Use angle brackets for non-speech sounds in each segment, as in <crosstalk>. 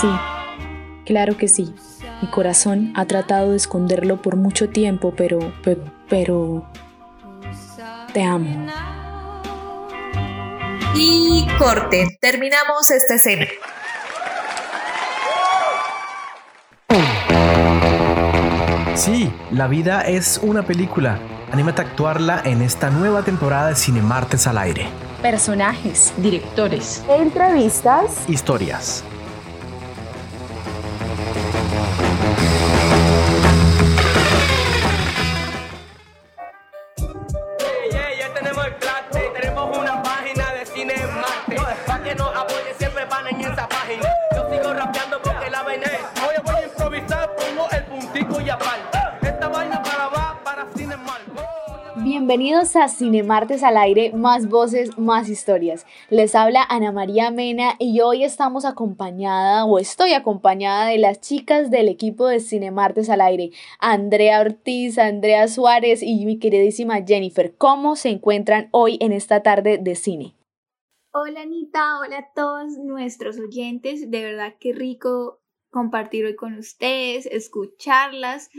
Sí, claro que sí. Mi corazón ha tratado de esconderlo por mucho tiempo, pero, pero, pero te amo. Y corte, terminamos esta escena. Sí, la vida es una película. Anímate a actuarla en esta nueva temporada de Cine Martes al aire. Personajes, directores, entrevistas, historias. Bienvenidos a Cinemartes al aire, más voces, más historias. Les habla Ana María Mena y hoy estamos acompañada o estoy acompañada de las chicas del equipo de Cinemartes al aire, Andrea Ortiz, Andrea Suárez y mi queridísima Jennifer. ¿Cómo se encuentran hoy en esta tarde de cine? Hola Anita, hola a todos nuestros oyentes, de verdad qué rico compartir hoy con ustedes, escucharlas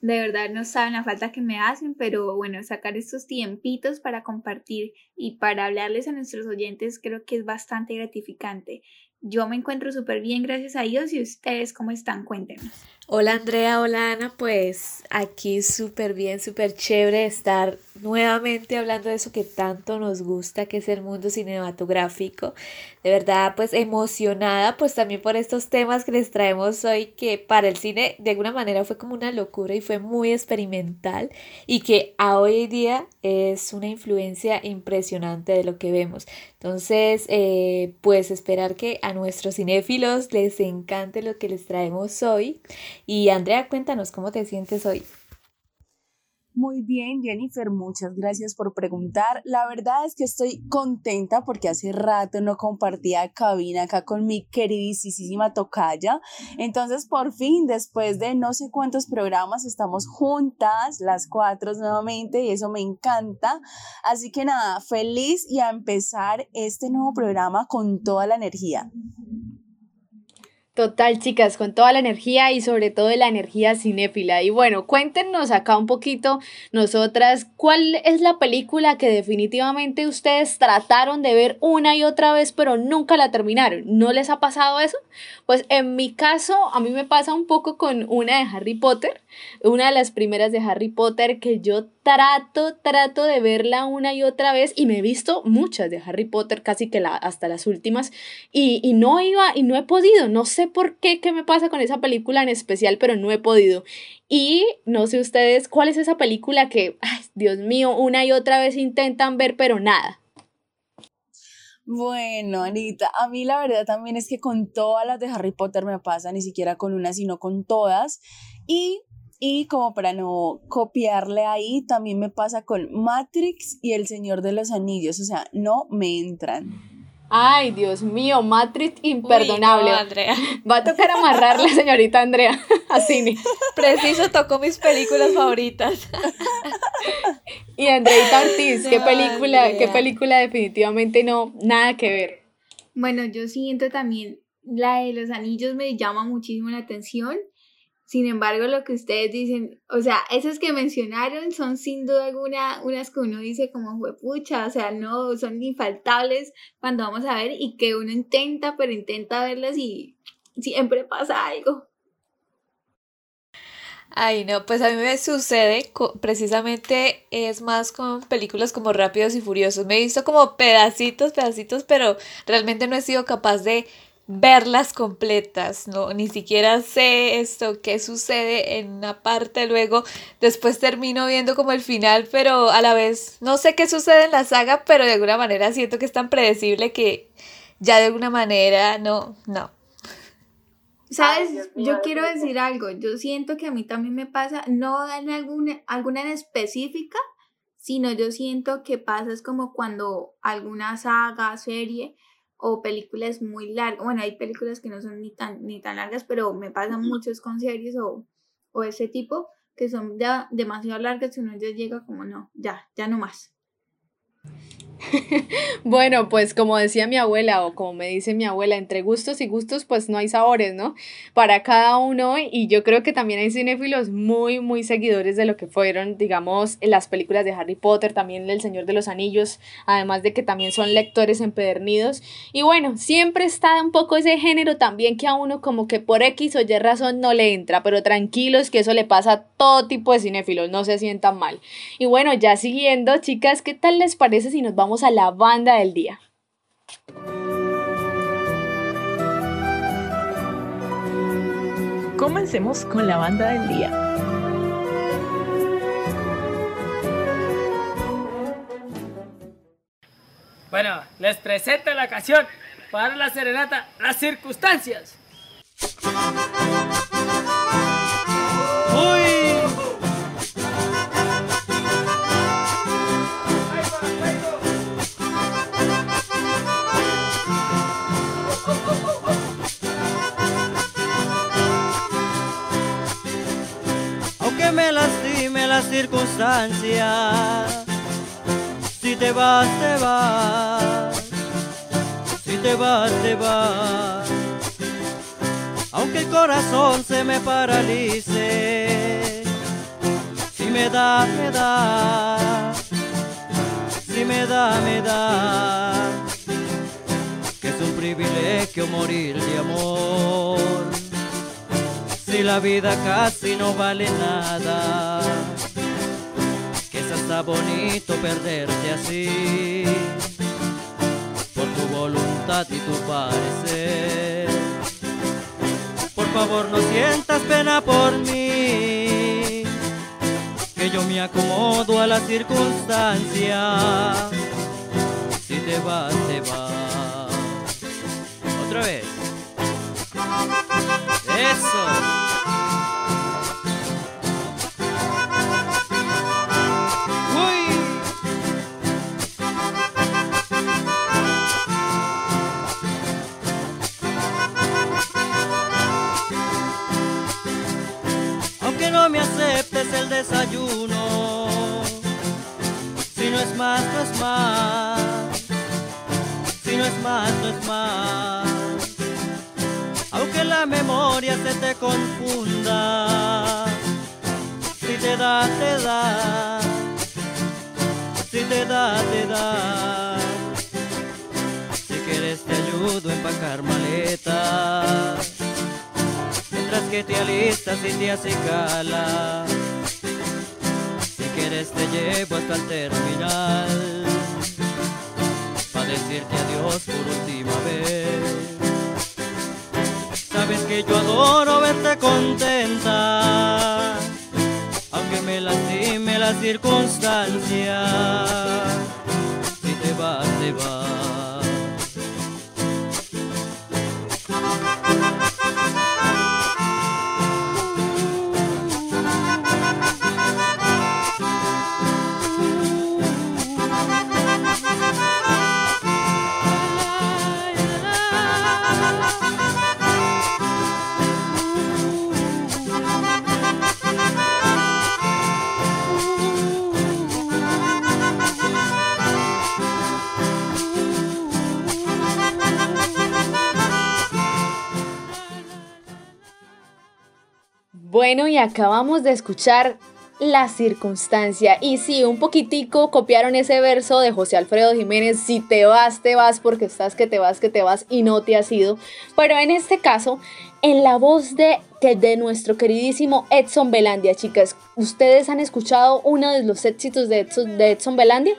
de verdad no saben la falta que me hacen, pero bueno, sacar estos tiempitos para compartir y para hablarles a nuestros oyentes creo que es bastante gratificante. Yo me encuentro súper bien, gracias a Dios. ¿Y ustedes cómo están? Cuéntenos. Hola Andrea, hola Ana, pues aquí súper bien, súper chévere estar nuevamente hablando de eso que tanto nos gusta, que es el mundo cinematográfico. De verdad, pues emocionada, pues también por estos temas que les traemos hoy, que para el cine de alguna manera fue como una locura y fue muy experimental y que a hoy día es una influencia impresionante de lo que vemos. Entonces, eh, pues esperar que a nuestros cinéfilos les encante lo que les traemos hoy y Andrea, cuéntanos cómo te sientes hoy. Muy bien, Jennifer, muchas gracias por preguntar. La verdad es que estoy contenta porque hace rato no compartía cabina acá con mi queridísima tocaya. Entonces, por fin, después de no sé cuántos programas, estamos juntas, las cuatro nuevamente, y eso me encanta. Así que nada, feliz y a empezar este nuevo programa con toda la energía. Total, chicas, con toda la energía y sobre todo la energía cinéfila. Y bueno, cuéntenos acá un poquito, nosotras, ¿cuál es la película que definitivamente ustedes trataron de ver una y otra vez, pero nunca la terminaron? ¿No les ha pasado eso? Pues en mi caso, a mí me pasa un poco con una de Harry Potter, una de las primeras de Harry Potter que yo trato, trato de verla una y otra vez y me he visto muchas de Harry Potter, casi que hasta las últimas, y, y no iba y no he podido, no sé por qué, qué me pasa con esa película en especial, pero no he podido. Y no sé ustedes cuál es esa película que, ay, Dios mío, una y otra vez intentan ver, pero nada. Bueno, Anita, a mí la verdad también es que con todas las de Harry Potter me pasa, ni siquiera con una, sino con todas. Y y como para no copiarle ahí, también me pasa con Matrix y El Señor de los Anillos, o sea, no me entran. Ay, Dios mío, Matrix imperdonable. Andrea. Va a tocar amarrarle, señorita Andrea <laughs> a cine. Preciso tocó mis películas favoritas. y Andreita Ortiz, ¿qué película, qué película definitivamente no, nada que ver? Bueno, yo siento también la de los anillos me llama muchísimo la atención sin embargo, lo que ustedes dicen, o sea, esas que mencionaron son sin duda alguna unas que uno dice como pucha, o sea, no, son infaltables cuando vamos a ver y que uno intenta, pero intenta verlas y siempre pasa algo. Ay, no, pues a mí me sucede, precisamente es más con películas como Rápidos y Furiosos. Me he visto como pedacitos, pedacitos, pero realmente no he sido capaz de verlas completas, no, ni siquiera sé esto, qué sucede en una parte, luego después termino viendo como el final, pero a la vez no sé qué sucede en la saga, pero de alguna manera siento que es tan predecible que ya de alguna manera no, no. Sabes, yo quiero decir algo, yo siento que a mí también me pasa, no en alguna, alguna en específica, sino yo siento que pasa es como cuando alguna saga, serie, o películas muy largas. Bueno, hay películas que no son ni tan, ni tan largas, pero me pasan muchos con series o, o ese tipo que son ya demasiado largas y uno ya llega como no, ya, ya no más. <laughs> bueno, pues como decía mi abuela o como me dice mi abuela, entre gustos y gustos pues no hay sabores, ¿no? Para cada uno y yo creo que también hay cinéfilos muy, muy seguidores de lo que fueron, digamos, las películas de Harry Potter, también El Señor de los Anillos, además de que también son lectores empedernidos. Y bueno, siempre está un poco ese género también que a uno como que por X o Y razón no le entra, pero tranquilos que eso le pasa a todo tipo de cinéfilos, no se sientan mal. Y bueno, ya siguiendo, chicas, ¿qué tal les parece si nos vamos a la banda del día. Comencemos con la banda del día. Bueno, les presento la canción para la serenata Las circunstancias. Me lastime las circunstancias. Si te vas, te vas. Si te vas, te vas. Aunque el corazón se me paralice. Si me da, me da. Si me da, me da. Que es un privilegio morir de amor si la vida casi no vale nada, que es hasta bonito perderte así, por tu voluntad y tu parecer. Por favor no sientas pena por mí, que yo me acomodo a las circunstancias. Si te vas, te vas. Otra vez. Eso. Uy. Aunque no me aceptes el desayuno, si no es más, no es más. Si no es más, no es más aunque la memoria se te confunda. Si te da, te da. Si te da, te da. Si quieres te ayudo a empacar maletas. Mientras que te alistas y te acicala. Si quieres te llevo hasta el terminal. Para decirte adiós por última vez sabes que yo adoro verte contenta, aunque me lastime la circunstancia. Si te vas, te vas. Bueno, y acabamos de escuchar La circunstancia. Y sí, un poquitico copiaron ese verso de José Alfredo Jiménez, si te vas, te vas porque estás que te vas, que te vas y no te has ido. Pero en este caso, en la voz de, de nuestro queridísimo Edson Belandia, chicas, ¿ustedes han escuchado uno de los éxitos de de Edson Belandia?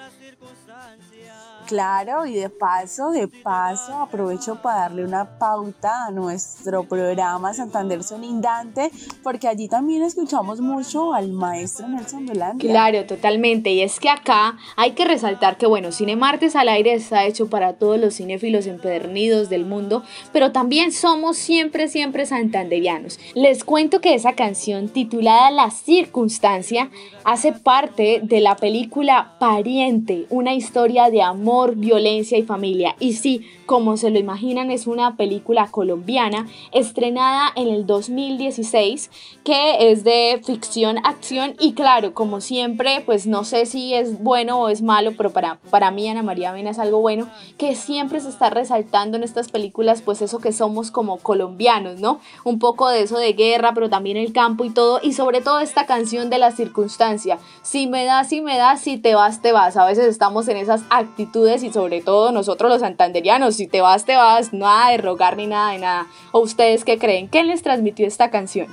Claro, y de paso, de paso, aprovecho para darle una pauta a nuestro programa Santander Sonindante, porque allí también escuchamos mucho al maestro Nelson Belandia. Claro, totalmente. Y es que acá hay que resaltar que, bueno, Cine Martes al aire está hecho para todos los cinéfilos empedernidos del mundo, pero también somos siempre, siempre santanderianos. Les cuento que esa canción titulada La Circunstancia hace parte de la película Pariente, una historia de amor violencia y familia. Y sí, como se lo imaginan, es una película colombiana estrenada en el 2016 que es de ficción, acción y claro, como siempre, pues no sé si es bueno o es malo, pero para, para mí Ana María Vena es algo bueno, que siempre se está resaltando en estas películas pues eso que somos como colombianos, ¿no? Un poco de eso de guerra, pero también el campo y todo y sobre todo esta canción de la circunstancia. Si me das, si me das, si te vas, te vas. A veces estamos en esas actitudes y sobre todo nosotros los santanderianos si te vas, te vas, nada de rogar ni nada de nada. ¿O ustedes qué creen? ¿Quién les transmitió esta canción?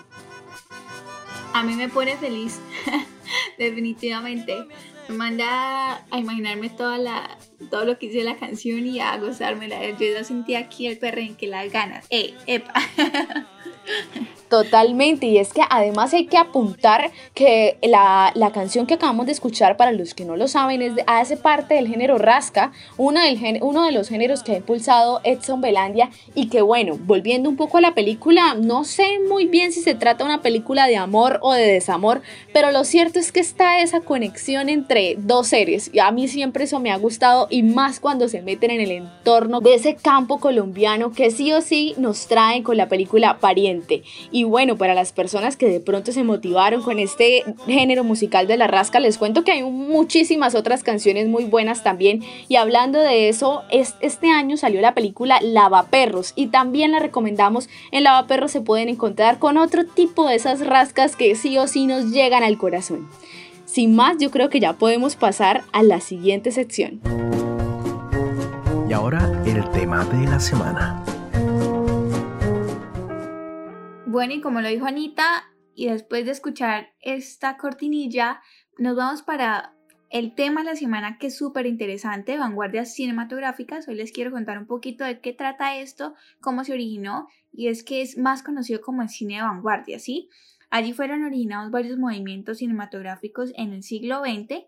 A mí me pone feliz, <laughs> definitivamente. Me manda a imaginarme toda la, todo lo que hice la canción y a gozármela. Yo ya sentí aquí el perren que las ganas. ¡Eh, epa! <laughs> Totalmente, y es que además hay que apuntar que la, canción que acabamos de escuchar, para los que no lo saben, es de, hace parte del género rasca, uno, del, uno de los géneros que ha impulsado Edson Belandia, y que bueno, volviendo un poco a la película, no sé muy bien si se trata de una película de amor o de desamor, pero lo cierto es que está esa conexión entre dos seres, y a mí siempre eso me ha gustado, y más cuando se meten en el entorno de ese campo colombiano que sí o sí nos traen con la película Pariente. Y bueno, para las personas que de pronto se motivaron con este género musical de la rasca, les cuento que hay muchísimas otras canciones muy buenas también. Y hablando de eso, este año salió la película Lavaperros y también la recomendamos. En Lavaperros se pueden encontrar con otro tipo de esas rascas que sí o sí nos llegan al corazón. Sin más, yo creo que ya podemos pasar a la siguiente sección. Y ahora el tema de la semana. Bueno, y como lo dijo Anita, y después de escuchar esta cortinilla, nos vamos para el tema de la semana que es súper interesante, vanguardias cinematográficas. Hoy les quiero contar un poquito de qué trata esto, cómo se originó, y es que es más conocido como el cine de vanguardia, ¿sí? Allí fueron originados varios movimientos cinematográficos en el siglo XX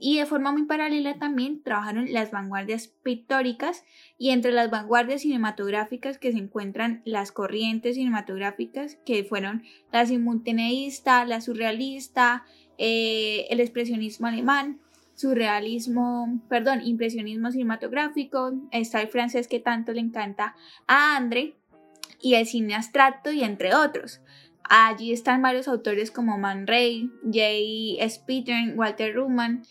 y de forma muy paralela también trabajaron las vanguardias pictóricas y entre las vanguardias cinematográficas que se encuentran las corrientes cinematográficas que fueron la simultaneísta, la surrealista, eh, el expresionismo alemán, surrealismo, perdón, impresionismo cinematográfico, está el francés que tanto le encanta a André y el cine abstracto y entre otros. Allí están varios autores como Man Ray, J. Speedern, Walter Ruman,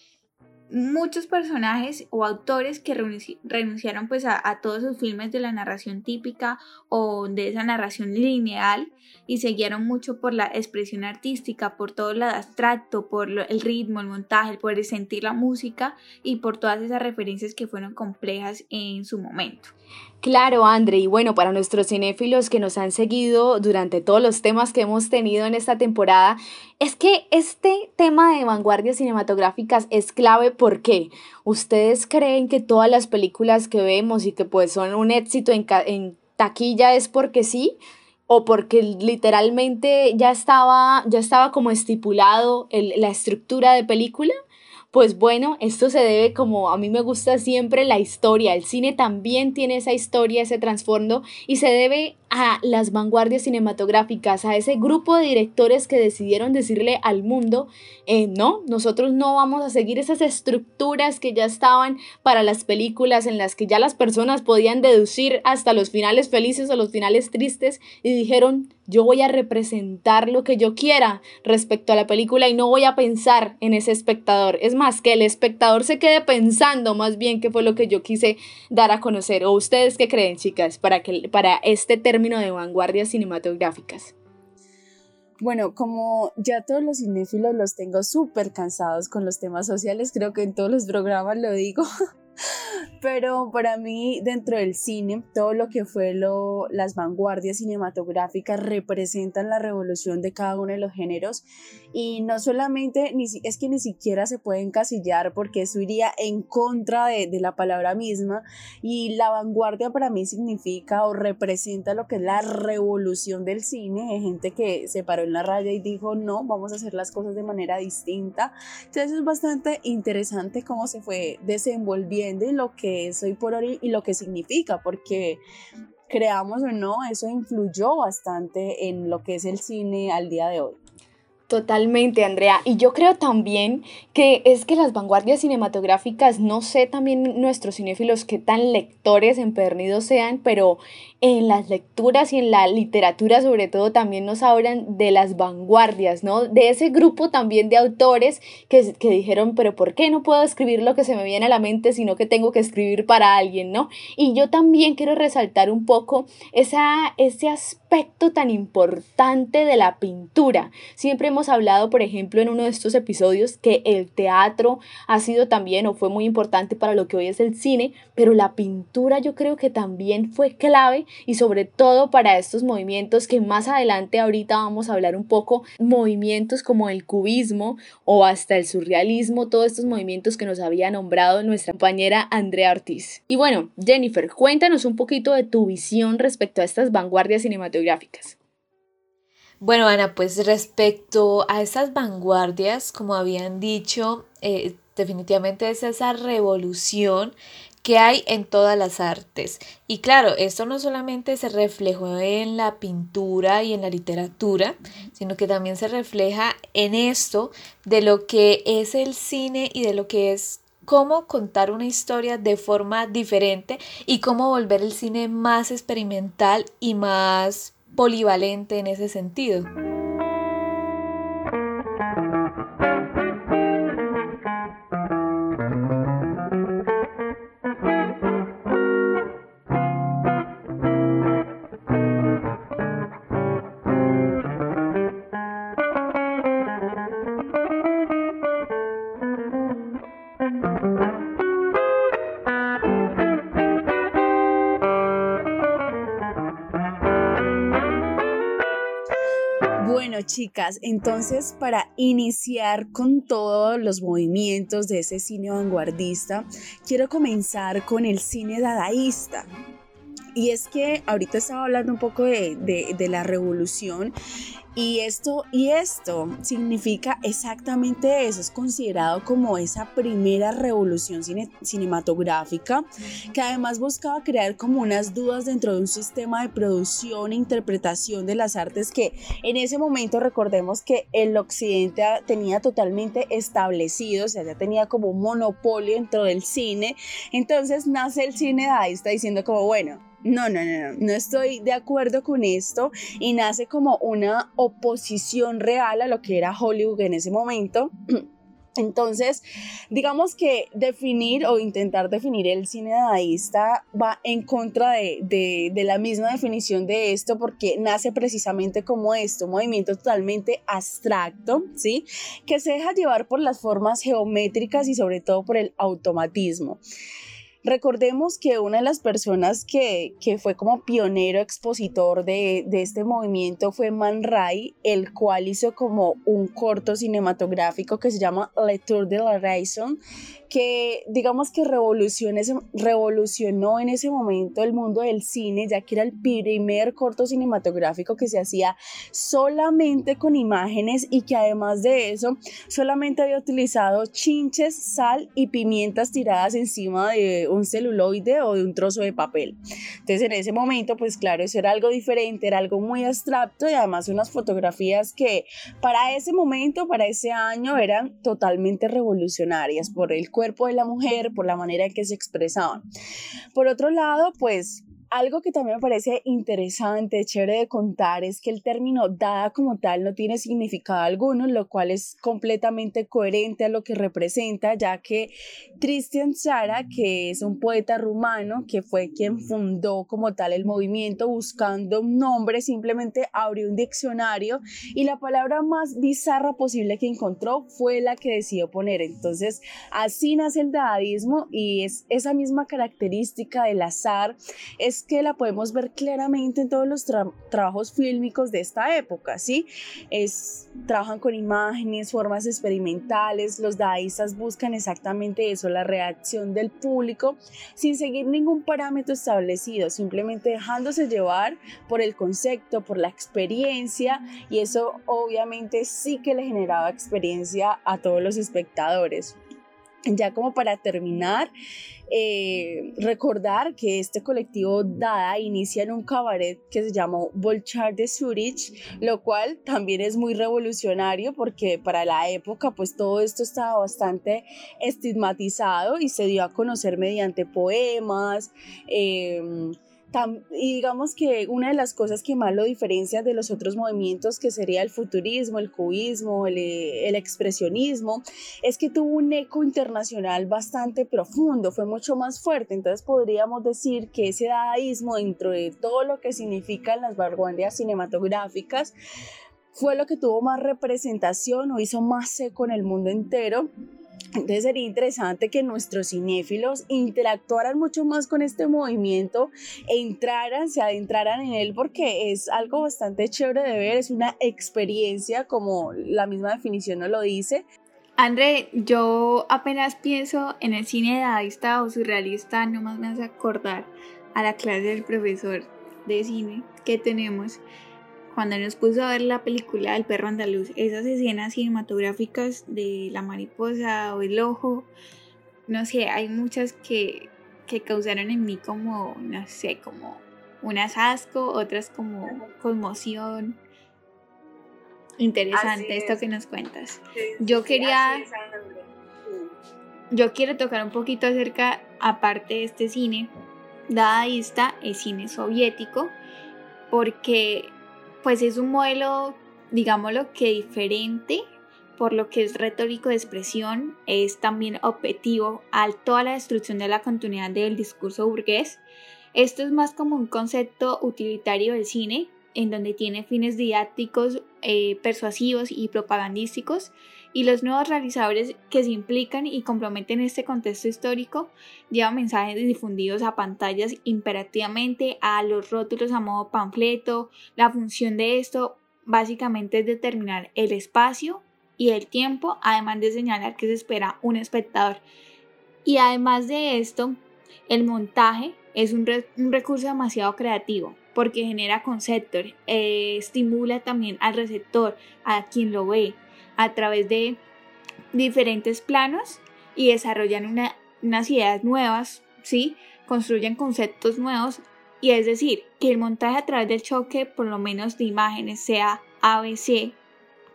muchos personajes o autores que renunciaron pues a, todos sus filmes de la narración típica o de esa narración lineal y siguieron mucho por la expresión artística, por todo lo abstracto, por el ritmo, el montaje, por sentir la música y por todas esas referencias que fueron complejas en su momento. Claro, André, y bueno, para nuestros cinéfilos que nos han seguido durante todos los temas que hemos tenido en esta temporada, es que este tema de vanguardias cinematográficas es clave porque ustedes creen que todas las películas que vemos y que pues son un éxito en, en taquilla es porque sí o porque literalmente ya estaba, ya estaba como estipulado la estructura de película. Pues bueno, esto se debe como a mí me gusta siempre la historia. El cine también tiene esa historia, ese trasfondo y se debe a las vanguardias cinematográficas, a ese grupo de directores que decidieron decirle al mundo, eh, no, nosotros no vamos a seguir esas estructuras que ya estaban para las películas en las que ya las personas podían deducir hasta los finales felices o los finales tristes y dijeron, yo voy a representar lo que yo quiera respecto a la película y no voy a pensar en ese espectador. Es más, que el espectador se quede pensando más bien qué fue lo que yo quise dar a conocer. ¿O ustedes qué creen, chicas, para, que, para este término de vanguardias cinematográficas? Bueno, como ya todos los cinéfilos los tengo súper cansados con los temas sociales, creo que en todos los programas lo digo. <laughs> <laughs> Pero para mí, dentro del cine, todo lo que fue lo, las vanguardias cinematográficas representan la revolución de cada uno de los géneros. Y no solamente, ni, es que ni siquiera se puede encasillar porque eso iría en contra de, de la palabra misma. Y la vanguardia para mí significa o representa lo que es la revolución del cine. Hay gente que se paró en la raya y dijo, no, vamos a hacer las cosas de manera distinta. Entonces es bastante interesante cómo se fue desenvolviendo y lo que es hoy por hoy y lo que significa, porque creamos o no, eso influyó bastante en lo que es el cine al día de hoy. Totalmente, Andrea. Y yo creo también que es que las vanguardias cinematográficas, no sé también nuestros cinéfilos qué tan lectores empernidos sean, pero en las lecturas y en la literatura sobre todo también nos hablan de las vanguardias, ¿no? De ese grupo también de autores que, que dijeron, pero ¿por qué no puedo escribir lo que se me viene a la mente, sino que tengo que escribir para alguien, ¿no? Y yo también quiero resaltar un poco esa, ese aspecto tan importante de la pintura. Siempre hemos hablado, por ejemplo, en uno de estos episodios que el teatro ha sido también o fue muy importante para lo que hoy es el cine, pero la pintura yo creo que también fue clave y sobre todo para estos movimientos que más adelante ahorita vamos a hablar un poco, movimientos como el cubismo o hasta el surrealismo, todos estos movimientos que nos había nombrado nuestra compañera Andrea Ortiz. Y bueno, Jennifer, cuéntanos un poquito de tu visión respecto a estas vanguardias cinematográficas. Bueno, Ana, pues respecto a esas vanguardias, como habían dicho, eh, definitivamente es esa revolución que hay en todas las artes. Y claro, esto no solamente se reflejó en la pintura y en la literatura, sino que también se refleja en esto de lo que es el cine y de lo que es cómo contar una historia de forma diferente y cómo volver el cine más experimental y más polivalente en ese sentido. Entonces para iniciar con todos los movimientos de ese cine vanguardista, quiero comenzar con el cine dadaísta. Y es que ahorita estaba hablando un poco de, de la revolución y esto, y esto significa exactamente eso, es considerado como esa primera revolución cinematográfica que además buscaba crear como unas dudas dentro de un sistema de producción e interpretación de las artes que en ese momento recordemos que el occidente tenía totalmente establecido, o sea, ya tenía como un monopolio dentro del cine, entonces nace el cine está diciendo como, bueno, no, no, no, no, no estoy de acuerdo con esto y nace como una oposición real a lo que era Hollywood en ese momento. <clears throat> Entonces, digamos que definir o intentar definir el cine dadaísta va en contra de, de, de, la misma definición de esto porque nace precisamente como esto, un movimiento totalmente abstracto, ¿sí? Que se deja llevar por las formas geométricas y sobre todo por el automatismo. Recordemos que una de las personas que, fue como pionero expositor de, de, este movimiento fue Man Ray, el cual hizo como un corto cinematográfico que se llama Le Tour de la Raison, que digamos que revolucionó en ese momento el mundo del cine, ya que era el primer corto cinematográfico que se hacía solamente con imágenes y que además de eso solamente había utilizado chinches, sal y pimientas tiradas encima de un celuloide o de un trozo de papel. Entonces en ese momento, pues claro, eso era algo diferente, era algo muy abstracto y además unas fotografías que para ese momento, para ese año, eran totalmente revolucionarias por el cuerpo de la mujer, por la manera en que se expresaban. Por otro lado, pues algo que también me parece interesante, chévere de contar, es que el término dada como tal no tiene significado alguno, lo cual es completamente coherente a lo que representa, ya que Tristan Sara, que es un poeta rumano, que fue quien fundó como tal el movimiento buscando un nombre, simplemente abrió un diccionario y la palabra más bizarra posible que encontró fue la que decidió poner. Entonces, así nace el dadaísmo y es esa misma característica del azar, es que la podemos ver claramente en todos los trabajos fílmicos de esta época, ¿sí? Es, trabajan con imágenes, formas experimentales, los dadaístas buscan exactamente eso, la reacción del público, sin seguir ningún parámetro establecido, simplemente dejándose llevar por el concepto, por la experiencia, y eso obviamente sí que le generaba experiencia a todos los espectadores. Ya como para terminar, eh, recordar que este colectivo Dada inicia en un cabaret que se llamó Volchar de Zurich, lo cual también es muy revolucionario porque para la época pues todo esto estaba bastante estigmatizado y se dio a conocer mediante poemas, eh, y digamos que una de las cosas que más lo diferencia de los otros movimientos, que sería el futurismo, el cubismo, el, eh, el, expresionismo, es que tuvo un eco internacional bastante profundo, fue mucho más fuerte. Entonces podríamos decir que ese dadaísmo, dentro de todo lo que significan las vanguardias cinematográficas, fue lo que tuvo más representación o hizo más eco en el mundo entero entonces sería interesante que nuestros cinéfilos interactuaran mucho más con este movimiento e entraran, se adentraran en él porque es algo bastante chévere de ver, es una experiencia como la misma definición nos lo dice. André, yo apenas pienso en el cine dadaísta o surrealista, nomás me hace acordar a la clase del profesor de cine que tenemos cuando nos puso a ver la película El perro andaluz, esas escenas cinematográficas de la mariposa o el ojo, no sé, hay muchas que, que causaron en mí como, no sé, como un asco, otras como conmoción. Interesante esto que nos cuentas. yo quería... Yo quiero tocar un poquito acerca, aparte de este cine, dadaísta, el cine soviético, porque pues es un modelo, digámoslo que diferente, por lo que es retórico de expresión, es también objetivo a toda la destrucción de la continuidad del discurso burgués. Esto es más como un concepto utilitario del cine, en donde tiene fines didácticos, eh, persuasivos y propagandísticos, y los nuevos realizadores que se implican y comprometen este contexto histórico llevan mensajes difundidos a pantallas imperativamente, a los rótulos a modo panfleto. La función de esto básicamente es determinar el espacio y el tiempo, además de señalar que se espera un espectador. Y además de esto, el montaje es un, recurso demasiado creativo porque genera conceptos, eh, estimula también al receptor, a quien lo ve, a través de diferentes planos y desarrollan unas ideas nuevas, ¿sí? construyen conceptos nuevos y es decir, que el montaje a través del choque, por lo menos de imágenes, sea ABC,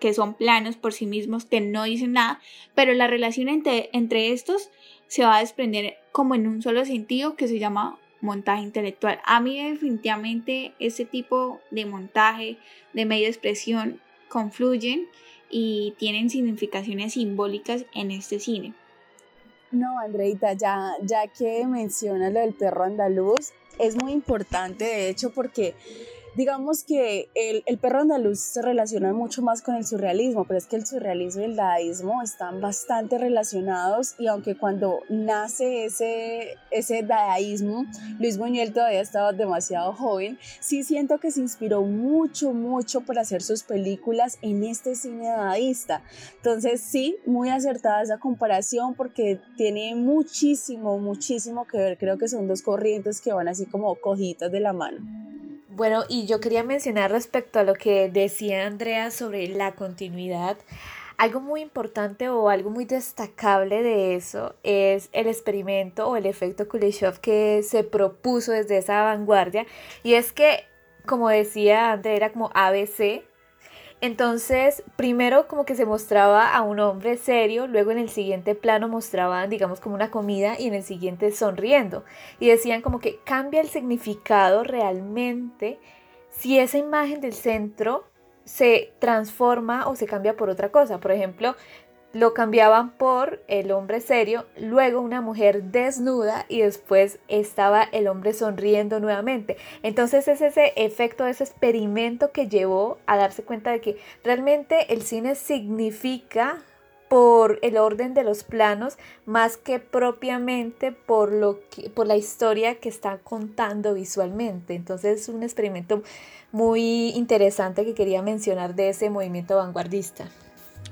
que son planos por sí mismos que no dicen nada, pero la relación entre, entre estos se va a desprender como en un solo sentido que se llama montaje intelectual. A mí definitivamente ese tipo de montaje, de medio de expresión, confluyen y tienen significaciones simbólicas en este cine. No, Andreita, ya, ya que mencionas lo del perro andaluz, es muy importante, de hecho, porque digamos que el, el, perro andaluz se relaciona mucho más con el surrealismo, pero es que el surrealismo y el dadaísmo están bastante relacionados y aunque cuando nace ese, ese dadaísmo, Luis Buñuel todavía estaba demasiado joven, sí siento que se inspiró mucho, mucho para hacer sus películas en este cine dadaísta. Entonces sí, muy acertada esa comparación porque tiene muchísimo, muchísimo que ver. Creo que son dos corrientes que van así como cojitas de la mano. Bueno, y yo quería mencionar respecto a lo que decía Andrea sobre la continuidad. Algo muy importante o algo muy destacable de eso es el experimento o el efecto Kuleshov que se propuso desde esa vanguardia. Y es que, como decía Andrea, era como ABC, entonces, primero como que se mostraba a un hombre serio, luego en el siguiente plano mostraban, digamos, como una comida y en el siguiente sonriendo. Y decían como que cambia el significado realmente si esa imagen del centro se transforma o se cambia por otra cosa. Por ejemplo, lo cambiaban por el hombre serio, luego una mujer desnuda y después estaba el hombre sonriendo nuevamente. Entonces es ese efecto, ese experimento que llevó a darse cuenta de que realmente el cine significa por el orden de los planos más que propiamente por lo por la historia que está contando visualmente. Entonces es un experimento muy interesante que quería mencionar de ese movimiento vanguardista.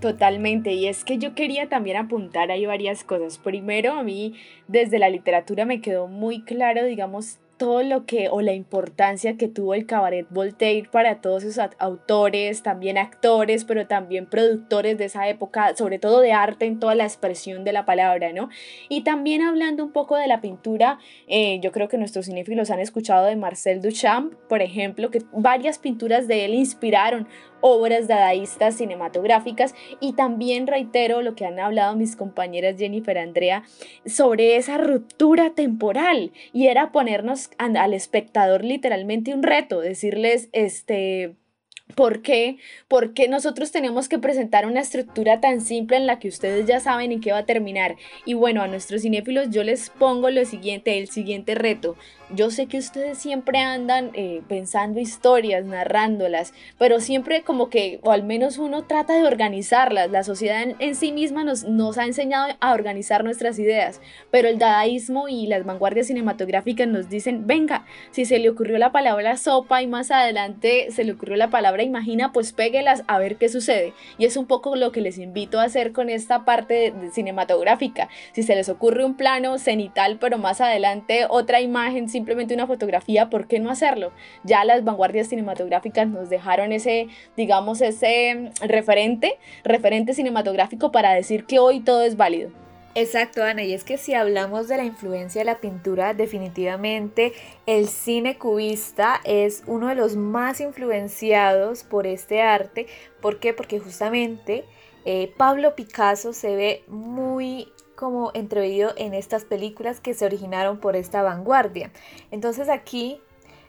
Totalmente, y es que yo quería también apuntar ahí varias cosas. Primero, a mí desde la literatura me quedó muy claro, digamos, todo lo que o la importancia que tuvo el cabaret Voltaire para todos esos autores, también actores, pero también productores de esa época, sobre todo de arte en toda la expresión de la palabra, ¿no? Y también hablando un poco de la pintura, eh, yo creo que nuestros cinéfilos han escuchado de Marcel Duchamp, por ejemplo, que varias pinturas de él inspiraron obras dadaístas cinematográficas y también reitero lo que han hablado mis compañeras Jennifer Andrea sobre esa ruptura temporal y era ponernos al espectador literalmente un reto, decirles este ¿Por qué? Porque nosotros tenemos que presentar una estructura tan simple en la que ustedes ya saben en qué va a terminar. Y bueno, a nuestros cinéfilos yo les pongo lo siguiente, el siguiente reto. Yo sé que ustedes siempre andan eh, pensando historias, narrándolas, pero siempre como que, o al menos uno trata de organizarlas. La sociedad en, sí misma nos, nos ha enseñado a organizar nuestras ideas, pero el dadaísmo y las vanguardias cinematográficas nos dicen, venga, si se le ocurrió la palabra sopa y más adelante se le ocurrió la palabra imagina, pues péguelas a ver qué sucede. Y es un poco lo que les invito a hacer con esta parte cinematográfica. Si se les ocurre un plano cenital, pero más adelante otra imagen, simplemente una fotografía, ¿por qué no hacerlo? Ya las vanguardias cinematográficas nos dejaron ese, digamos, ese referente, referente cinematográfico para decir que hoy todo es válido. Exacto, Ana, y es que si hablamos de la influencia de la pintura, definitivamente el cine cubista es uno de los más influenciados por este arte. ¿Por qué? Porque justamente eh, Pablo Picasso se ve muy como entrevido en estas películas que se originaron por esta vanguardia. Entonces aquí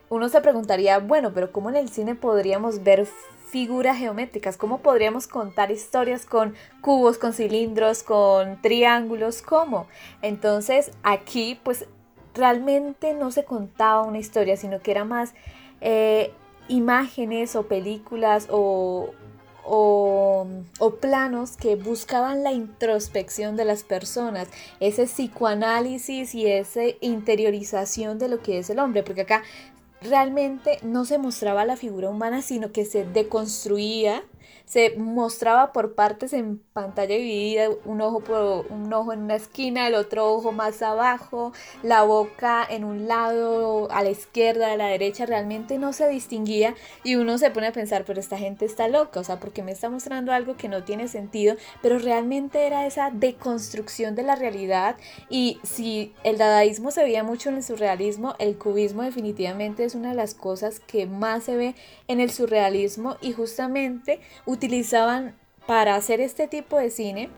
uno se preguntaría, bueno, pero ¿cómo en el cine podríamos ver figuras geométricas, cómo podríamos contar historias con cubos, con cilindros, con triángulos, cómo. Entonces aquí pues realmente no se contaba una historia, sino que era más eh, imágenes o películas o, o, planos que buscaban la introspección de las personas, ese psicoanálisis y esa interiorización de lo que es el hombre, porque acá realmente no se mostraba la figura humana, sino que se deconstruía se mostraba por partes en pantalla dividida, un ojo, por, un ojo en una esquina, el otro ojo más abajo, la boca en un lado, a la izquierda, a la derecha, realmente no se distinguía y uno se pone a pensar, pero esta gente está loca, o sea, porque me está mostrando algo que no tiene sentido, pero realmente era esa deconstrucción de la realidad y si el dadaísmo se veía mucho en el surrealismo, el cubismo definitivamente es una de las cosas que más se ve en el surrealismo y justamente utilizaban para hacer este tipo de cine,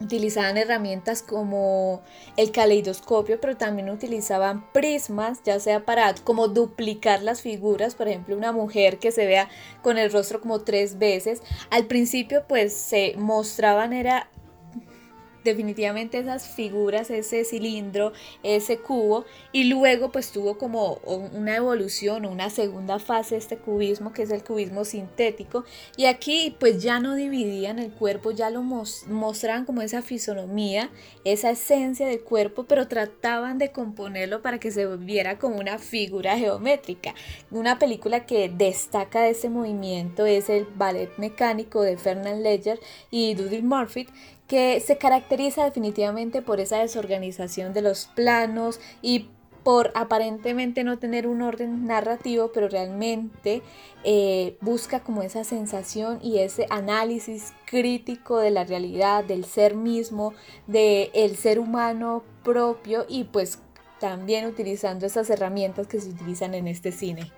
utilizaban herramientas como el caleidoscopio, pero también utilizaban prismas, ya sea para como duplicar las figuras, por ejemplo, una mujer que se vea con el rostro como tres veces. Al principio pues se mostraban era definitivamente esas figuras, ese cilindro, ese cubo, y luego pues tuvo como una evolución una segunda fase este cubismo, que es el cubismo sintético, y aquí pues ya no dividían el cuerpo, ya lo mostraban como esa fisonomía, esa esencia del cuerpo, pero trataban de componerlo para que se viera como una figura geométrica. Una película que destaca de ese movimiento es el ballet mecánico de Fernand Ledger y Dudley Murphy, que se caracteriza definitivamente por esa desorganización de los planos y por aparentemente no tener un orden narrativo, pero realmente eh, busca como esa sensación y ese análisis crítico de la realidad, del ser mismo, del el ser humano propio y pues también utilizando esas herramientas que se utilizan en este cine.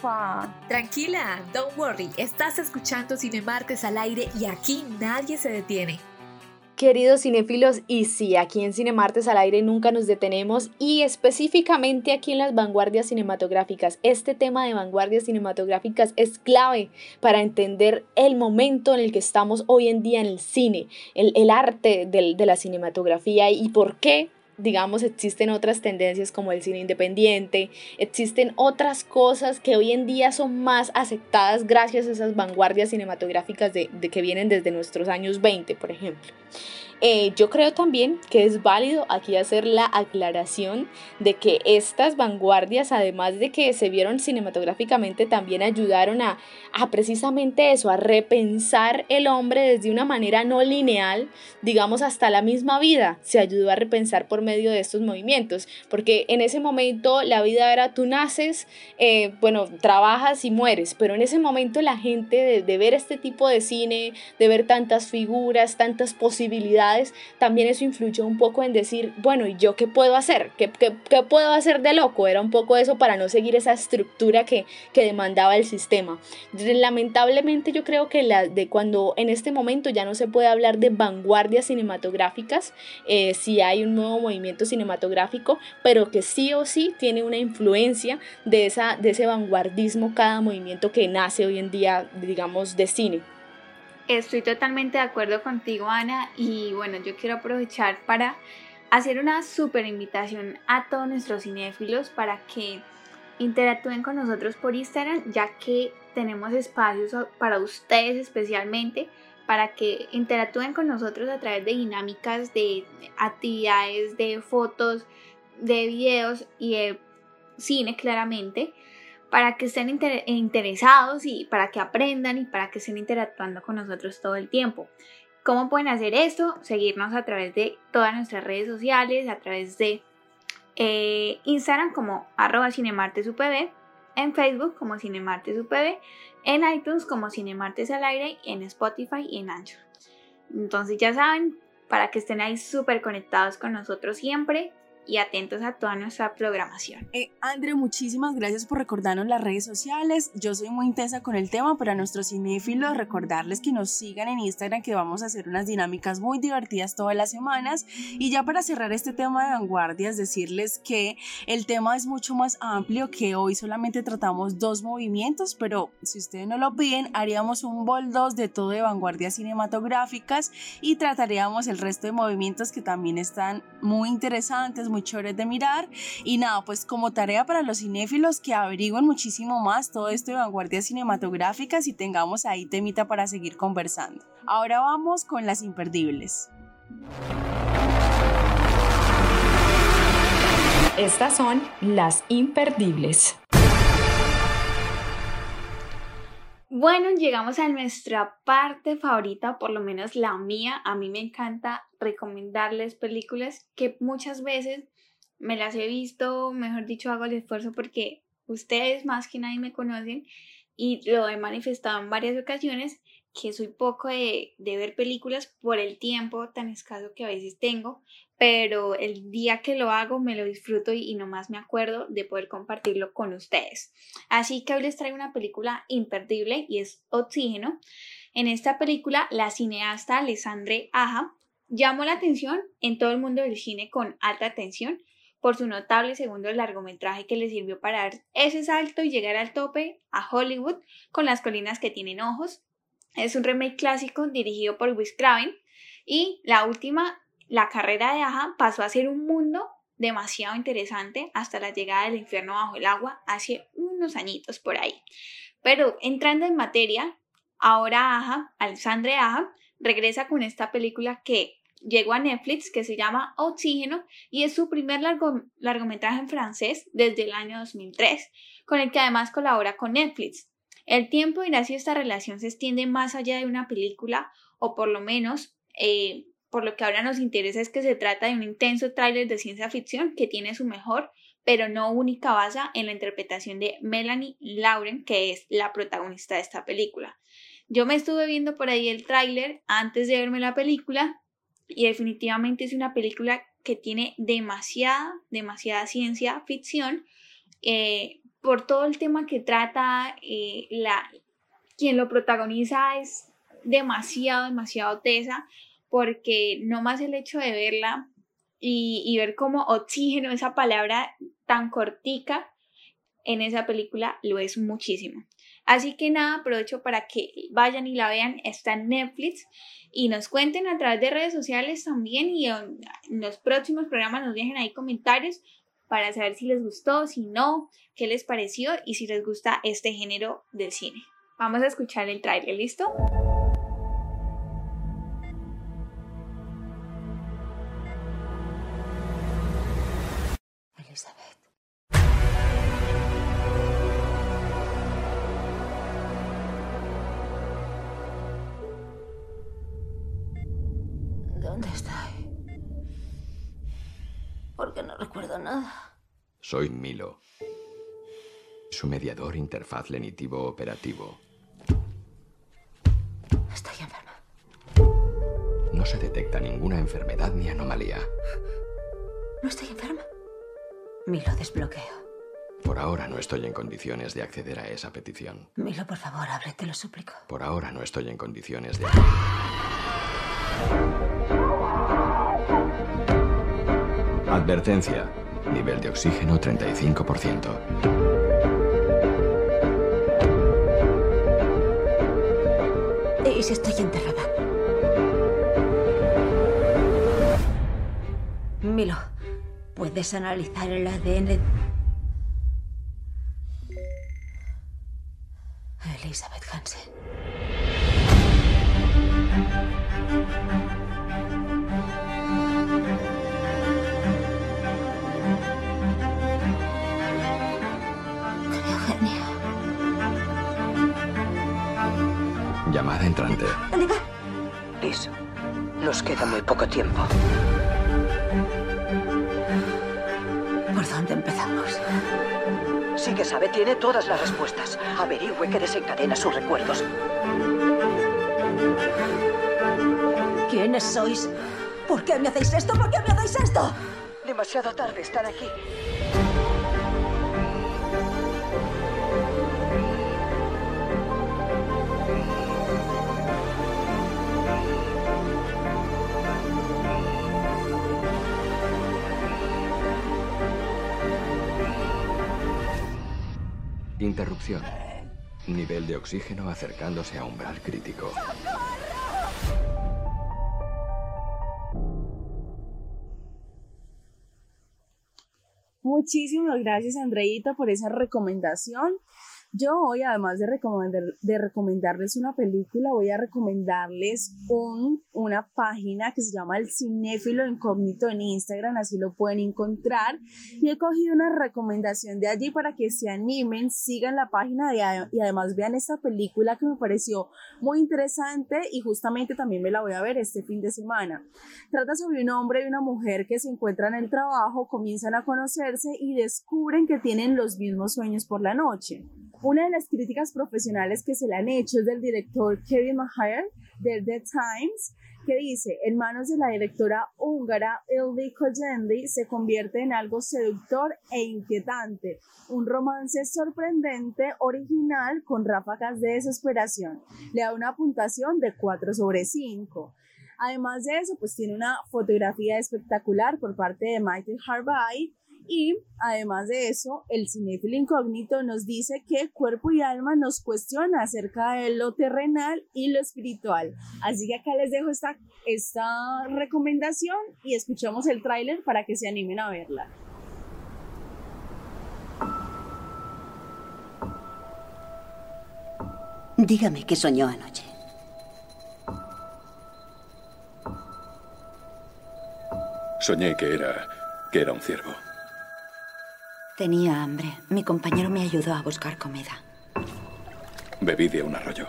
Porfa. Tranquila, don't worry. Estás escuchando Cine Martes al aire y aquí nadie se detiene. Queridos cinéfilos, y sí, aquí en Cinemartes al aire nunca nos detenemos y específicamente aquí en las vanguardias cinematográficas. Este tema de vanguardias cinematográficas es clave para entender el momento en el que estamos hoy en día en el cine, el, arte de la cinematografía y por qué digamos, existen otras tendencias como el cine independiente, existen otras cosas que hoy en día son más aceptadas gracias a esas vanguardias cinematográficas de, de que vienen desde nuestros años 20, por ejemplo. Eh, yo creo también que es válido aquí hacer la aclaración de que estas vanguardias, además de que se vieron cinematográficamente, también ayudaron a, a precisamente eso, a repensar el hombre desde una manera no lineal, digamos hasta la misma vida, se ayudó a repensar por medio de estos movimientos, porque en ese momento la vida era tú naces, eh, bueno, trabajas y mueres, pero en ese momento la gente de, de ver este tipo de cine, de ver tantas figuras, tantas posibilidades, también eso influyó un poco en decir, bueno, ¿y yo qué puedo hacer? ¿Qué, qué, qué puedo hacer de loco? Era un poco eso para no seguir esa estructura que, que demandaba el sistema. Lamentablemente yo creo que la, de cuando en este momento ya no se puede hablar de vanguardias cinematográficas, eh, si hay un nuevo movimiento cinematográfico, pero que sí o sí tiene una influencia de, esa, de ese vanguardismo cada movimiento que nace hoy en día, digamos, de cine. Estoy totalmente de acuerdo contigo, Ana, y bueno, yo quiero aprovechar para hacer una súper invitación a todos nuestros cinéfilos para que interactúen con nosotros por Instagram, ya que tenemos espacios para ustedes especialmente, para que interactúen con nosotros a través de dinámicas, de actividades, de fotos, de videos y de cine claramente para que estén interesados y para que aprendan y para que estén interactuando con nosotros todo el tiempo. ¿Cómo pueden hacer esto? Seguirnos a través de todas nuestras redes sociales, a través de eh, Instagram como arroba cinemartesupv, en Facebook como cinemartesupv, en iTunes como cinemartes al aire, en Spotify y en Anchor. Entonces ya saben, para que estén ahí súper conectados con nosotros siempre, y atentos a toda nuestra programación. Eh, muchísimas gracias por recordarnos las redes sociales. Yo soy muy intensa con el tema, pero a nuestros cinéfilos recordarles que nos sigan en Instagram, que vamos a hacer unas dinámicas muy divertidas todas las semanas. Y ya para cerrar este tema de vanguardias, decirles que el tema es mucho más amplio, que hoy solamente tratamos dos movimientos, pero si ustedes no lo piden, haríamos un bol 2 de todo de vanguardias cinematográficas y trataríamos el resto de movimientos que también están muy interesantes, muy chéveres de mirar. Y nada, pues como tarea para los cinéfilos que averigüen muchísimo más todo esto de vanguardias cinematográficas y tengamos ahí temita para seguir conversando. Ahora vamos con las imperdibles. Estas son las imperdibles. Bueno, llegamos a nuestra parte favorita, por lo menos la mía. A mí me encanta recomendarles películas que muchas veces me las he visto, mejor dicho, hago el esfuerzo porque ustedes más que nadie me conocen y lo he manifestado en varias ocasiones que soy poco de, de, ver películas por el tiempo tan escaso que a veces tengo, pero el día que lo hago me lo disfruto y, y nomás me acuerdo de poder compartirlo con ustedes. Así que hoy les traigo una película imperdible y es Oxígeno. En esta película, la cineasta Alessandre Aja llamó la atención en todo el mundo del cine con alta atención por su notable segundo largometraje que le sirvió para dar ese salto y llegar al tope a Hollywood con las colinas que tienen ojos, es un remake clásico dirigido por Wes Craven y la última, la carrera de Aja pasó a ser un mundo demasiado interesante hasta la llegada del infierno bajo el agua hace unos añitos por ahí. Pero entrando en materia, ahora Aja, Alexandre Aja, regresa con esta película que llegó a Netflix que se llama Oxígeno y es su primer largometraje en francés desde el año 2003, con el que además colabora con Netflix. El tiempo dirá si esta relación se extiende más allá de una película o por lo menos eh, por lo que ahora nos interesa es que se trata de un intenso tráiler de ciencia ficción que tiene su mejor pero no única base en la interpretación de Melanie Lauren, que es la protagonista de esta película. Yo me estuve viendo por ahí el tráiler antes de verme la película y definitivamente es una película que tiene demasiada, demasiada ciencia ficción, eh, por todo el tema que trata, eh, la, quien lo protagoniza es demasiado, demasiado tesa, porque no más el hecho de verla y, ver como oxígeno, esa palabra tan cortica en esa película, lo es muchísimo. Así que nada, aprovecho para que vayan y la vean, está en Netflix y nos cuenten a través de redes sociales también y en los próximos programas nos dejen ahí comentarios para saber si les gustó, si no, qué les pareció y si les gusta este género del cine. Vamos a escuchar el trailer, ¿listo? Recuerdo nada. Soy Milo, su mediador interfaz lenitivo operativo. Estoy enferma. No se detecta ninguna enfermedad ni anomalía. No estoy enferma. Milo, desbloqueo. Por ahora no estoy en condiciones de acceder a esa petición. Milo, por favor, abre, te lo suplico. Por ahora no estoy en condiciones de... Advertencia. Nivel de oxígeno 35%. ¿Y si estoy enterrada? Milo, ¿puedes analizar el ADN? Dónde empezamos? Sí que sabe, tiene todas las respuestas. Averigüe qué desencadena sus recuerdos. ¿Quiénes sois? ¿Por qué me hacéis esto? ¿Por qué me hacéis esto? Demasiado tarde, están aquí. Interrupción. Nivel de oxígeno acercándose a umbral crítico. Muchísimas gracias, Andreita, por esa recomendación. Yo hoy, además de, recomendar, de recomendarles una película, voy a recomendarles un, una página que se llama El Cinéfilo Incógnito en Instagram, así lo pueden encontrar. Y he cogido una recomendación de allí para que se animen, sigan la página y además vean esta película que me pareció muy interesante y justamente también me la voy a ver este fin de semana. Trata sobre un hombre y una mujer que se encuentran en el trabajo, comienzan a conocerse y descubren que tienen los mismos sueños por la noche. Una de las críticas profesionales que se le han hecho es del director Kevin Maher de The Times, que dice, en manos de la directora húngara Ildiko Kojendi se convierte en algo seductor e inquietante, un romance sorprendente, original, con ráfagas de desesperación. Le da una puntuación de 4 sobre 5. Además de eso, pues tiene una fotografía espectacular por parte de Michael Harvey, y además de eso, el cinéfilo incógnito nos dice que cuerpo y alma nos cuestiona acerca de lo terrenal y lo espiritual. Así que acá les dejo esta, esta recomendación y escuchamos el tráiler para que se animen a verla. Dígame qué soñó anoche. Soñé que era que era un ciervo. Tenía hambre. Mi compañero me ayudó a buscar comida. Bebí de un arroyo.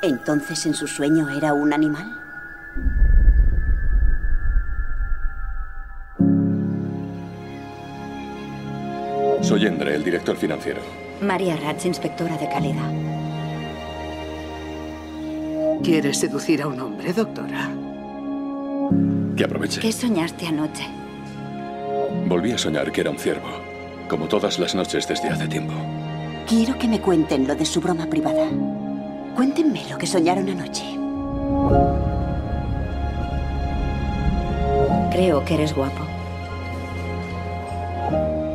¿Entonces en su sueño era un animal? Soy Endre, el director financiero. María Ratz, inspectora de calidad. ¿Quieres seducir a un hombre, doctora? Que aproveche. ¿Qué soñaste anoche? Volví a soñar que era un ciervo, como todas las noches desde hace tiempo. Quiero que me cuenten lo de su broma privada. Cuéntenme lo que soñaron anoche. Creo que eres guapo.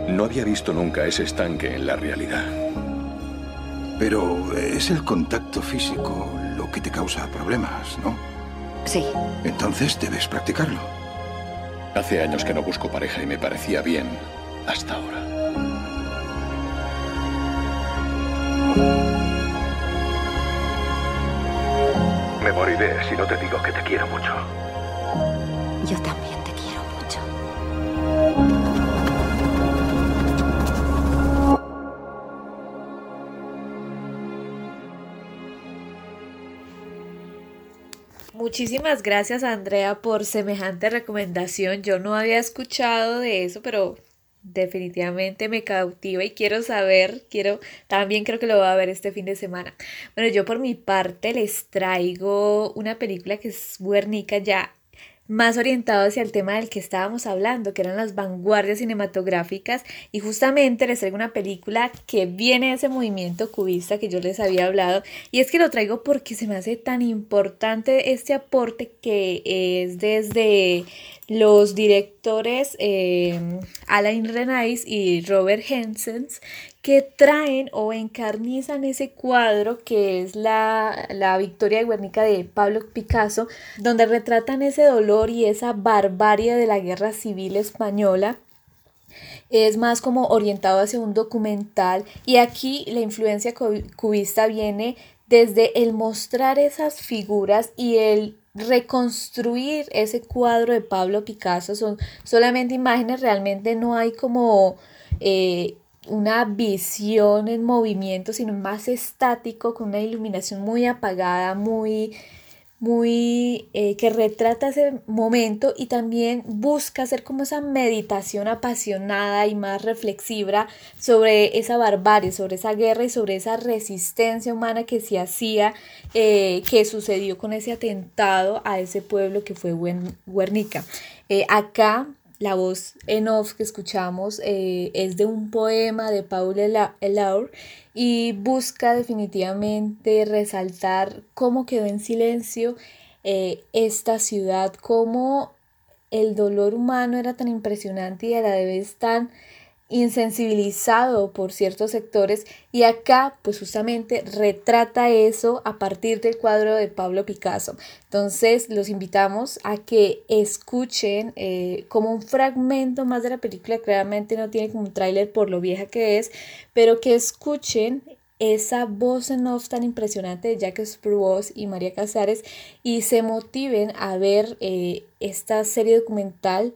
No había visto nunca ese estanque en la realidad. Pero es el contacto físico lo que te causa problemas, ¿no? Sí. Entonces debes practicarlo. Hace años que no busco pareja y me parecía bien hasta ahora. Me moriré si no te digo que te quiero mucho. Yo también Muchísimas gracias Andrea por semejante recomendación. Yo no había escuchado de eso, pero definitivamente me cautiva y quiero saber, quiero, también creo que lo voy a ver este fin de semana. Bueno, yo por mi parte les traigo una película que es Guernica ya más orientado hacia el tema del que estábamos hablando, que eran las vanguardias cinematográficas, y justamente les traigo una película que viene de ese movimiento cubista que yo les había hablado, y es que lo traigo porque se me hace tan importante este aporte que es desde los directores eh, Alain Renais y Robert Hensens que traen o encarnizan ese cuadro que es la, la Victoria de Guernica de Pablo Picasso, donde retratan ese dolor y esa barbarie de la guerra civil española. Es más como orientado hacia un documental. Y aquí la influencia cubista viene desde el mostrar esas figuras y el reconstruir ese cuadro de Pablo Picasso. Son solamente imágenes, realmente no hay como eh, una visión en movimiento, sino más estático, con una iluminación muy apagada, muy, muy eh, que retrata ese momento y también busca hacer como esa meditación apasionada y más reflexiva sobre esa barbarie, sobre esa guerra y sobre esa resistencia humana que se hacía, eh, que sucedió con ese atentado a ese pueblo que fue Guernica. Eh, acá la voz en off que escuchamos eh, es de un poema de Paul Elaur y busca definitivamente resaltar cómo quedó en silencio eh, esta ciudad, cómo el dolor humano era tan impresionante y a la vez tan insensibilizado por ciertos sectores y acá pues justamente retrata eso a partir del cuadro de Pablo Picasso. Entonces los invitamos a que escuchen eh, como un fragmento más de la película, claramente no tiene como un tráiler por lo vieja que es, pero que escuchen esa voz en off tan impresionante de Jacques Spruos y María Casares y se motiven a ver eh, esta serie documental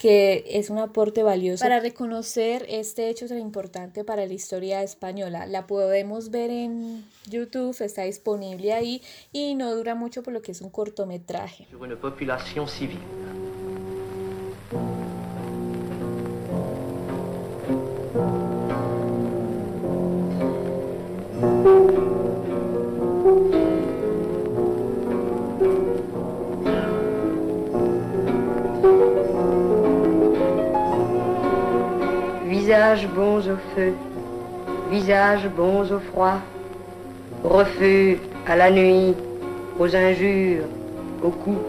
que es un aporte valioso para reconocer este hecho tan importante para la historia española. La podemos ver en YouTube, está disponible ahí y no dura mucho por lo que es un cortometraje. Visages bons au froid, refus à la nuit, aux injures, aux coups.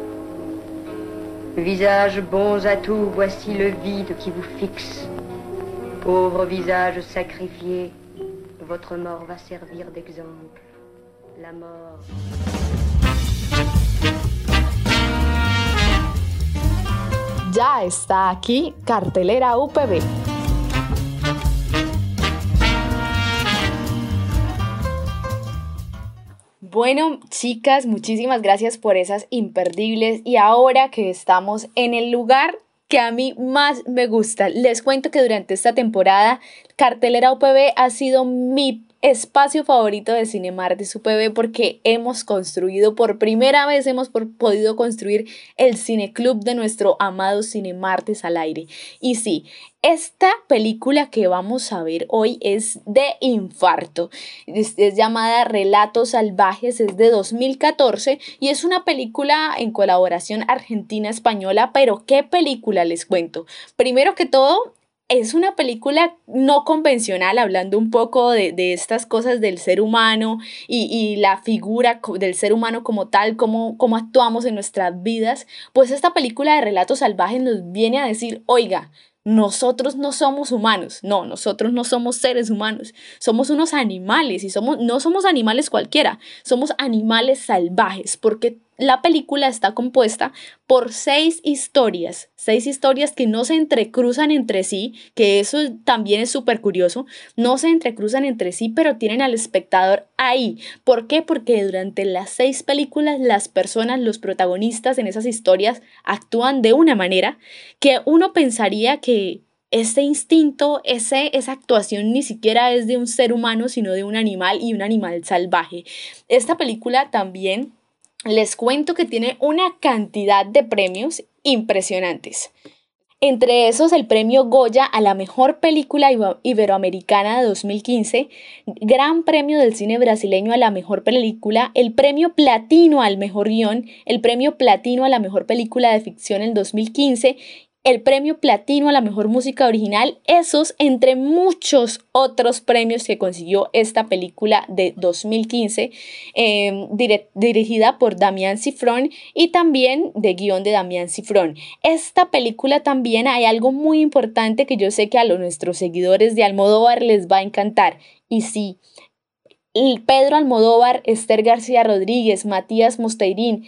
Visages bons à tout, voici le vide qui vous fixe. Pauvre visage sacrifié, votre mort va servir d'exemple. La mort. Ya está aquí Cartelera UPB. Bueno, chicas, muchísimas gracias por esas imperdibles y ahora que estamos en el lugar que a mí más me gusta, les cuento que durante esta temporada Cartelera UPB ha sido mi espacio favorito de Cinemartes UPB porque hemos construido, por primera vez hemos podido construir el cineclub de nuestro amado Cinemartes al aire. Y sí, esta película que vamos a ver hoy es de infarto. Es, es, llamada Relatos Salvajes, es de 2014 y es una película en colaboración argentina-española, pero ¿qué película les cuento? Primero que todo, es una película no convencional, hablando un poco de, estas cosas del ser humano y, la figura del ser humano como tal, cómo, cómo actuamos en nuestras vidas. Pues esta película de Relatos Salvajes nos viene a decir, oiga, nosotros no somos humanos, no, nosotros no somos seres humanos, somos unos animales y somos, no somos animales cualquiera, somos animales salvajes, porque la película está compuesta por seis historias, seis historias que no se entrecruzan entre sí, que eso también es súper curioso, no se entrecruzan entre sí, pero tienen al espectador ahí. ¿Por qué? Porque durante las seis películas las personas, los protagonistas en esas historias actúan de una manera que uno pensaría que ese instinto, ese, esa actuación ni siquiera es de un ser humano, sino de un animal y un animal salvaje. Esta película también les cuento que tiene una cantidad de premios impresionantes. Entre esos, el premio Goya a la mejor película iberoamericana de 2015, Gran Premio del Cine Brasileño a la mejor película, el premio Platino al mejor guion, el premio Platino a la mejor película de ficción en 2015 el premio platino a la mejor música original, esos entre muchos otros premios que consiguió esta película de 2015, em, dirigida por Damián Cifrón y también de guion de Damián Cifrón. Esta película también hay algo muy importante que yo sé que a los, nuestros seguidores de Almodóvar les va a encantar. Y sí, Pedro Almodóvar, Esther García Rodríguez, Matías Mosteirín,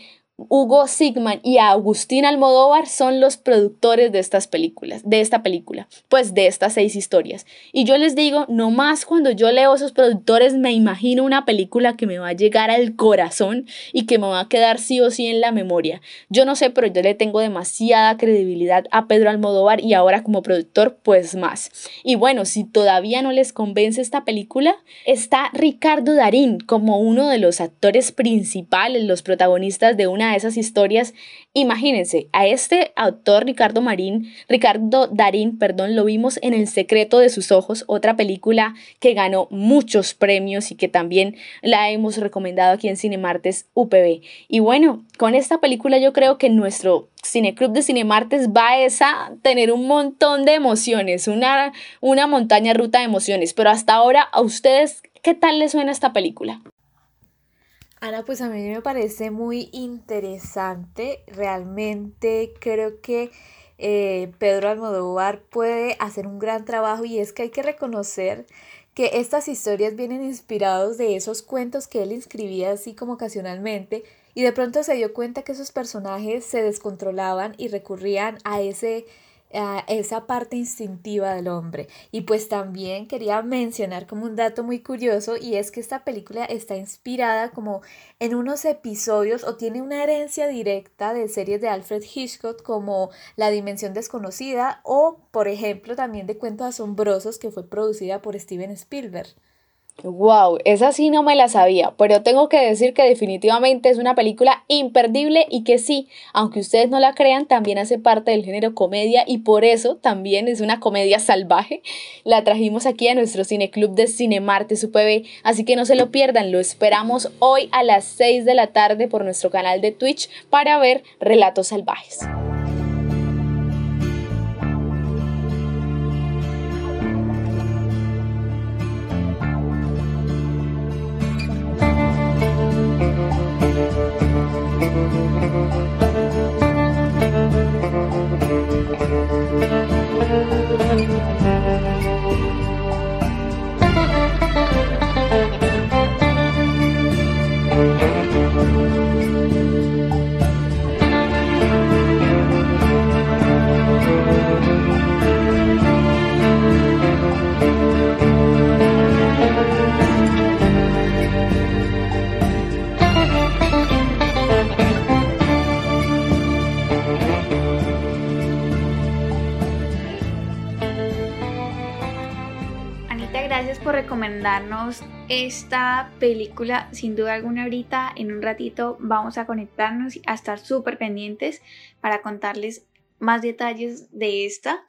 Hugo Sigman y Agustín Almodóvar son los productores de estas películas, de esta película, pues de estas seis historias. Y yo les digo, nomás cuando yo leo esos productores me imagino una película que me va a llegar al corazón y que me va a quedar sí o sí en la memoria. Yo no sé, pero yo le tengo demasiada credibilidad a Pedro Almodóvar y ahora como productor, pues más. Y bueno, si todavía no les convence esta película, está Ricardo Darín como uno de los actores principales, los protagonistas de una esas historias. Imagínense, a este autor Ricardo Marín, Ricardo Darín, perdón, lo vimos en El secreto de sus ojos, otra película que ganó muchos premios y que también la hemos recomendado aquí en Cinemartes UPB. Y bueno, con esta película yo creo que nuestro Cineclub de Cinemartes va a tener un montón de emociones, una, una montaña ruta de emociones. Pero hasta ahora, ¿a ustedes qué tal les suena esta película? Ana, pues a mí me parece muy interesante. Realmente creo que eh, Pedro Almodóvar puede hacer un gran trabajo y es que hay que reconocer que estas historias vienen inspirados de esos cuentos que él inscribía así como ocasionalmente y de pronto se dio cuenta que esos personajes se descontrolaban y recurrían a ese esa parte instintiva del hombre. Y pues también quería mencionar como un dato muy curioso y es que esta película está inspirada como en unos episodios o tiene una herencia directa de series de Alfred Hitchcock como La Dimensión Desconocida o por ejemplo también de Cuentos Asombrosos que fue producida por Steven Spielberg. Wow, esa sí no me la sabía, pero tengo que decir que definitivamente es una película imperdible y que sí, aunque ustedes no la crean, también hace parte del género comedia y por eso también es una comedia salvaje. La trajimos aquí a nuestro cineclub de Cinemarte UPB, así que no se lo pierdan, lo esperamos hoy a las 6 de la tarde por nuestro canal de Twitch para ver Relatos Salvajes. Recomendarnos esta película. Sin duda alguna ahorita, en un ratito, vamos a conectarnos y a estar súper pendientes para contarles más detalles de esta.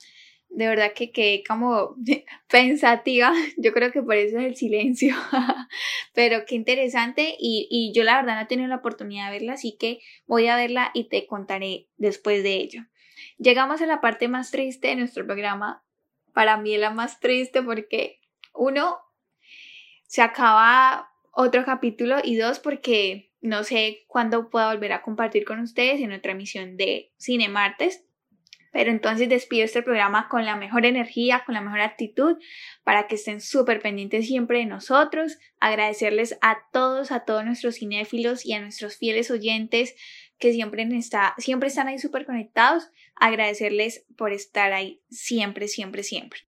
De verdad que quedé como <laughs> pensativa, yo creo que por eso es el silencio, <laughs> pero qué interesante y, y yo la verdad no he tenido la oportunidad de verla, así que voy a verla y te contaré después de ello. Llegamos a la parte más triste de nuestro programa, para mí es la más triste porque uno, se acaba otro capítulo y dos, porque no sé cuándo pueda volver a compartir con ustedes en otra emisión de Cine Martes. Pero entonces despido este programa con la mejor energía, con la mejor actitud, para que estén súper pendientes siempre de nosotros. Agradecerles a todos, a todos nuestros cinéfilos y a nuestros fieles oyentes que siempre, está, siempre están ahí súper conectados. Agradecerles por estar ahí siempre, siempre, siempre.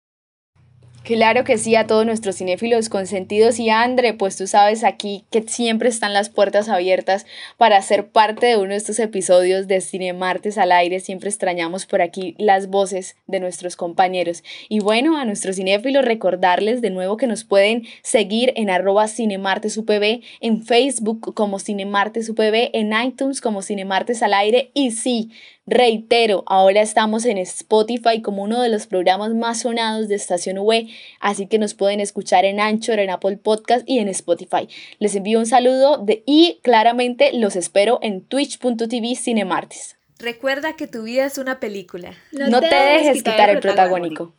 Claro que sí, a todos nuestros cinéfilos consentidos y Andre, pues tú sabes aquí que siempre están las puertas abiertas para ser parte de uno de estos episodios de Cine Martes al aire. Siempre extrañamos por aquí las voces de nuestros compañeros. Y bueno, a nuestros cinéfilos recordarles de nuevo que nos pueden seguir en arroba cinemartesupb, en Facebook como cinemartesupb, en iTunes como cinemartes al aire y sí, Reitero, ahora estamos en Spotify como uno de los programas más sonados de Estación V, así que nos pueden escuchar en Anchor, en Apple Podcast y en Spotify. Les envío un saludo de, y claramente los espero en twitch.tv Cinemartes. Recuerda que tu vida es una película. No, te, dejes quitar, el protagónico.